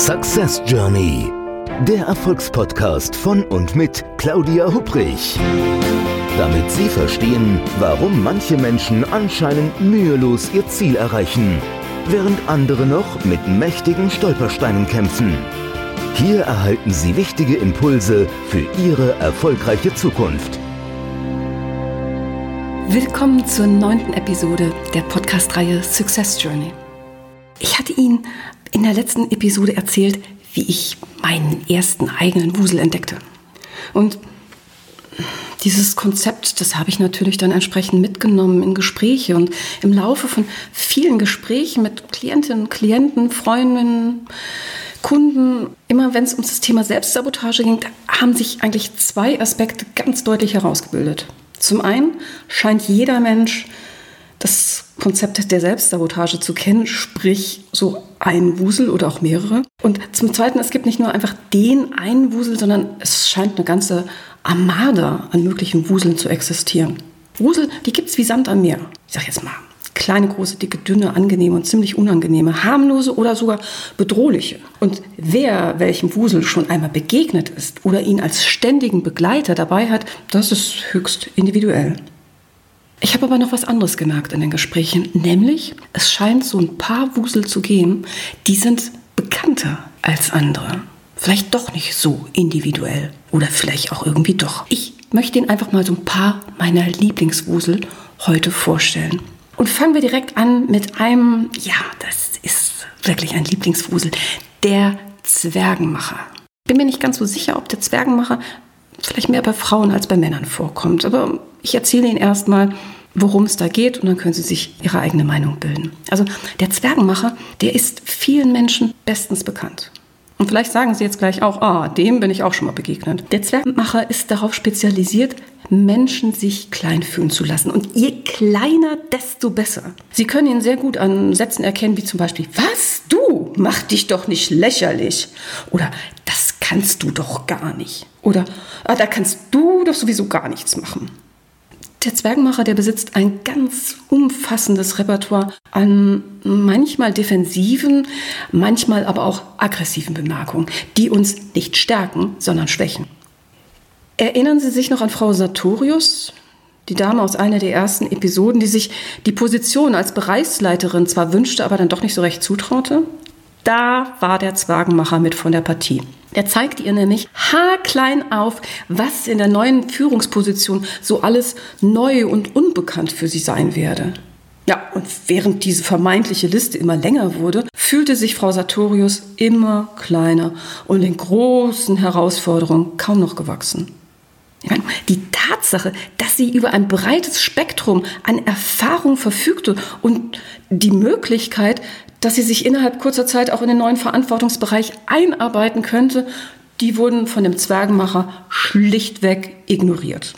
Success Journey, der Erfolgspodcast von und mit Claudia Hubrich. Damit Sie verstehen, warum manche Menschen anscheinend mühelos ihr Ziel erreichen, während andere noch mit mächtigen Stolpersteinen kämpfen. Hier erhalten Sie wichtige Impulse für Ihre erfolgreiche Zukunft. Willkommen zur neunten Episode der Podcast-Reihe Success Journey. Ich hatte Ihnen in der letzten Episode erzählt, wie ich meinen ersten eigenen Wusel entdeckte. Und dieses Konzept, das habe ich natürlich dann entsprechend mitgenommen in Gespräche und im Laufe von vielen Gesprächen mit Klientinnen, Klienten, Freundinnen, Kunden, immer wenn es um das Thema Selbstsabotage ging, haben sich eigentlich zwei Aspekte ganz deutlich herausgebildet. Zum einen scheint jeder Mensch Konzept der Selbstsabotage zu kennen, sprich so ein Wusel oder auch mehrere. Und zum Zweiten, es gibt nicht nur einfach den einen Wusel, sondern es scheint eine ganze Armada an möglichen Wuseln zu existieren. Wusel, die gibt es wie Sand am Meer. Ich sage jetzt mal, kleine, große, dicke, dünne, angenehme und ziemlich unangenehme, harmlose oder sogar bedrohliche. Und wer welchem Wusel schon einmal begegnet ist oder ihn als ständigen Begleiter dabei hat, das ist höchst individuell. Ich habe aber noch was anderes gemerkt in den Gesprächen, nämlich es scheint so ein paar Wusel zu geben, die sind bekannter als andere. Vielleicht doch nicht so individuell oder vielleicht auch irgendwie doch. Ich möchte Ihnen einfach mal so ein paar meiner Lieblingswusel heute vorstellen. Und fangen wir direkt an mit einem, ja, das ist wirklich ein Lieblingswusel, der Zwergenmacher. Bin mir nicht ganz so sicher, ob der Zwergenmacher vielleicht mehr bei Frauen als bei Männern vorkommt. Aber ich erzähle Ihnen erstmal, worum es da geht und dann können Sie sich Ihre eigene Meinung bilden. Also der Zwergenmacher, der ist vielen Menschen bestens bekannt. Und vielleicht sagen Sie jetzt gleich auch, ah, dem bin ich auch schon mal begegnet. Der Zwergenmacher ist darauf spezialisiert, Menschen sich klein fühlen zu lassen. Und je kleiner, desto besser. Sie können ihn sehr gut an Sätzen erkennen, wie zum Beispiel, was, du, mach dich doch nicht lächerlich. Oder, das kannst du doch gar nicht. Oder, ah, da kannst du doch sowieso gar nichts machen. Der Zwergenmacher, der besitzt ein ganz umfassendes Repertoire an manchmal defensiven, manchmal aber auch aggressiven Bemerkungen, die uns nicht stärken, sondern schwächen. Erinnern Sie sich noch an Frau Sartorius, die Dame aus einer der ersten Episoden, die sich die Position als Bereichsleiterin zwar wünschte, aber dann doch nicht so recht zutraute? Da war der Zwergenmacher mit von der Partie. Der zeigt ihr nämlich haarklein auf, was in der neuen Führungsposition so alles neu und unbekannt für sie sein werde. Ja, und während diese vermeintliche Liste immer länger wurde, fühlte sich Frau Sartorius immer kleiner und den großen Herausforderungen kaum noch gewachsen. Die Tatsache, dass sie über ein breites Spektrum an Erfahrung verfügte und die Möglichkeit, dass sie sich innerhalb kurzer Zeit auch in den neuen Verantwortungsbereich einarbeiten könnte, die wurden von dem Zwergenmacher schlichtweg ignoriert.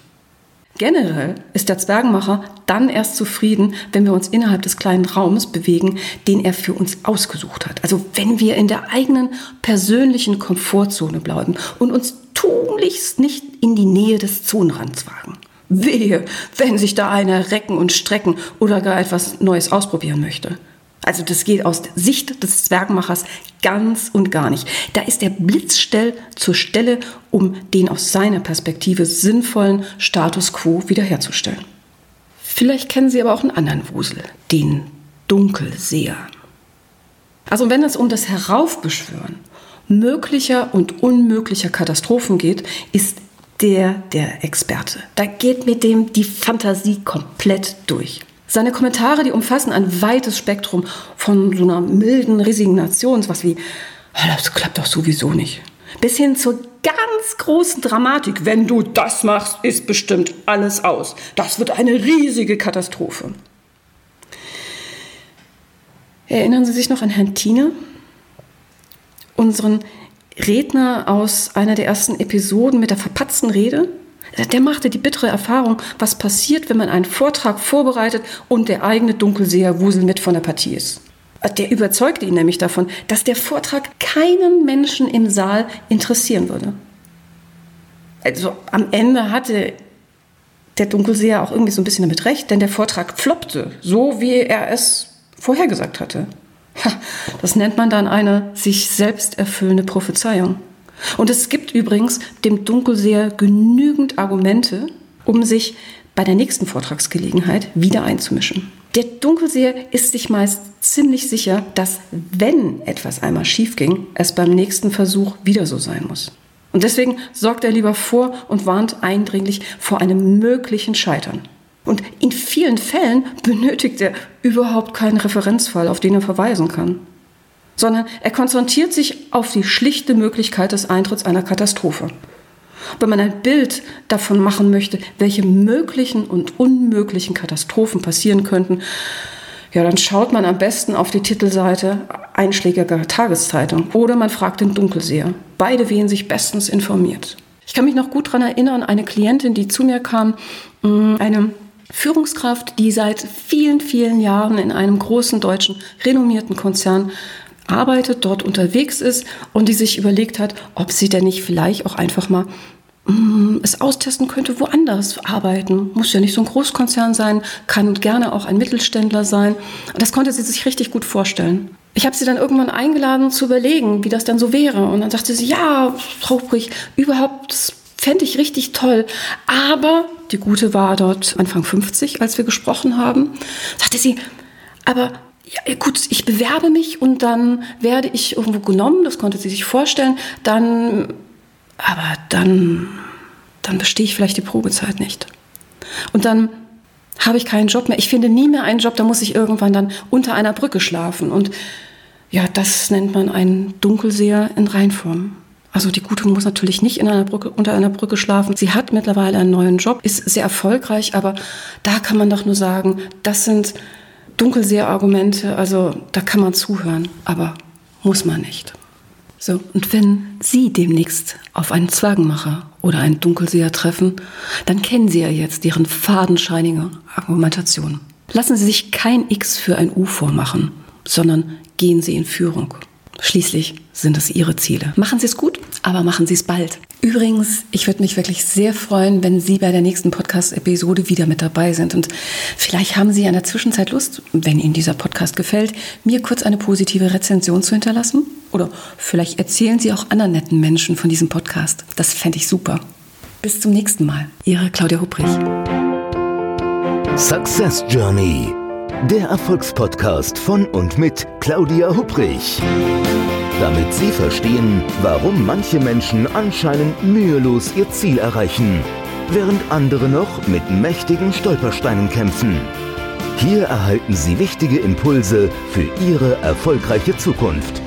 Generell ist der Zwergenmacher dann erst zufrieden, wenn wir uns innerhalb des kleinen Raums bewegen, den er für uns ausgesucht hat. Also wenn wir in der eigenen persönlichen Komfortzone bleiben und uns tunlichst nicht in die Nähe des Zonenrands wagen. Wehe, wenn sich da einer recken und strecken oder gar etwas Neues ausprobieren möchte. Also das geht aus Sicht des Zwergmachers ganz und gar nicht. Da ist der Blitzstell zur Stelle, um den aus seiner Perspektive sinnvollen Status quo wiederherzustellen. Vielleicht kennen Sie aber auch einen anderen Wusel, den Dunkelseher. Also wenn es um das Heraufbeschwören möglicher und unmöglicher Katastrophen geht, ist der der Experte. Da geht mit dem die Fantasie komplett durch. Seine Kommentare, die umfassen ein weites Spektrum von so einer milden Resignation, was wie, das klappt doch sowieso nicht, bis hin zur ganz großen Dramatik. Wenn du das machst, ist bestimmt alles aus. Das wird eine riesige Katastrophe. Erinnern Sie sich noch an Herrn Tine? Unseren Redner aus einer der ersten Episoden mit der verpatzten Rede? Der machte die bittere Erfahrung, was passiert, wenn man einen Vortrag vorbereitet und der eigene Dunkelseher-Wusel mit von der Partie ist. Der überzeugte ihn nämlich davon, dass der Vortrag keinen Menschen im Saal interessieren würde. Also am Ende hatte der Dunkelseher auch irgendwie so ein bisschen damit recht, denn der Vortrag floppte, so wie er es vorhergesagt hatte. Das nennt man dann eine sich selbst erfüllende Prophezeiung. Und es gibt übrigens dem Dunkelseher genügend Argumente, um sich bei der nächsten Vortragsgelegenheit wieder einzumischen. Der Dunkelseher ist sich meist ziemlich sicher, dass wenn etwas einmal schief ging, es beim nächsten Versuch wieder so sein muss. Und deswegen sorgt er lieber vor und warnt eindringlich vor einem möglichen Scheitern. Und in vielen Fällen benötigt er überhaupt keinen Referenzfall, auf den er verweisen kann, sondern er konzentriert sich auf die schlichte Möglichkeit des Eintritts einer Katastrophe. Wenn man ein Bild davon machen möchte, welche möglichen und unmöglichen Katastrophen passieren könnten, ja, dann schaut man am besten auf die Titelseite einschlägiger Tageszeitung oder man fragt den Dunkelseher. Beide wehen sich bestens informiert. Ich kann mich noch gut daran erinnern, eine Klientin, die zu mir kam, mm, eine Führungskraft, die seit vielen, vielen Jahren in einem großen deutschen renommierten Konzern arbeitet, dort unterwegs ist und die sich überlegt hat, ob sie denn nicht vielleicht auch einfach mal mm, es austesten könnte, woanders arbeiten. Muss ja nicht so ein Großkonzern sein, kann gerne auch ein Mittelständler sein. Das konnte sie sich richtig gut vorstellen. Ich habe sie dann irgendwann eingeladen zu überlegen, wie das dann so wäre. Und dann sagte sie, ja, Frau Brich, überhaupt fände ich richtig toll. Aber die Gute war dort Anfang 50, als wir gesprochen haben. Sagte sie, aber ja, gut, ich bewerbe mich und dann werde ich irgendwo genommen, das konnte sie sich vorstellen, dann, aber dann, dann bestehe ich vielleicht die Probezeit nicht. Und dann habe ich keinen Job mehr. Ich finde nie mehr einen Job, da muss ich irgendwann dann unter einer Brücke schlafen. Und ja, das nennt man einen Dunkelseher in Reinform. Also die Gute muss natürlich nicht in einer Brücke, unter einer Brücke schlafen. Sie hat mittlerweile einen neuen Job, ist sehr erfolgreich, aber da kann man doch nur sagen, das sind Dunkelseher-Argumente, also da kann man zuhören, aber muss man nicht. So, und wenn Sie demnächst auf einen Zwergenmacher oder einen Dunkelseher treffen, dann kennen Sie ja jetzt deren fadenscheinige Argumentation. Lassen Sie sich kein X für ein U vormachen, sondern gehen Sie in Führung. Schließlich sind es Ihre Ziele. Machen Sie es gut, aber machen Sie es bald. Übrigens, ich würde mich wirklich sehr freuen, wenn Sie bei der nächsten Podcast-Episode wieder mit dabei sind. Und vielleicht haben Sie in der Zwischenzeit Lust, wenn Ihnen dieser Podcast gefällt, mir kurz eine positive Rezension zu hinterlassen. Oder vielleicht erzählen Sie auch anderen netten Menschen von diesem Podcast. Das fände ich super. Bis zum nächsten Mal. Ihre Claudia Hubrich. Success Journey der Erfolgspodcast von und mit Claudia Hubrich. Damit Sie verstehen, warum manche Menschen anscheinend mühelos ihr Ziel erreichen, während andere noch mit mächtigen Stolpersteinen kämpfen. Hier erhalten Sie wichtige Impulse für Ihre erfolgreiche Zukunft.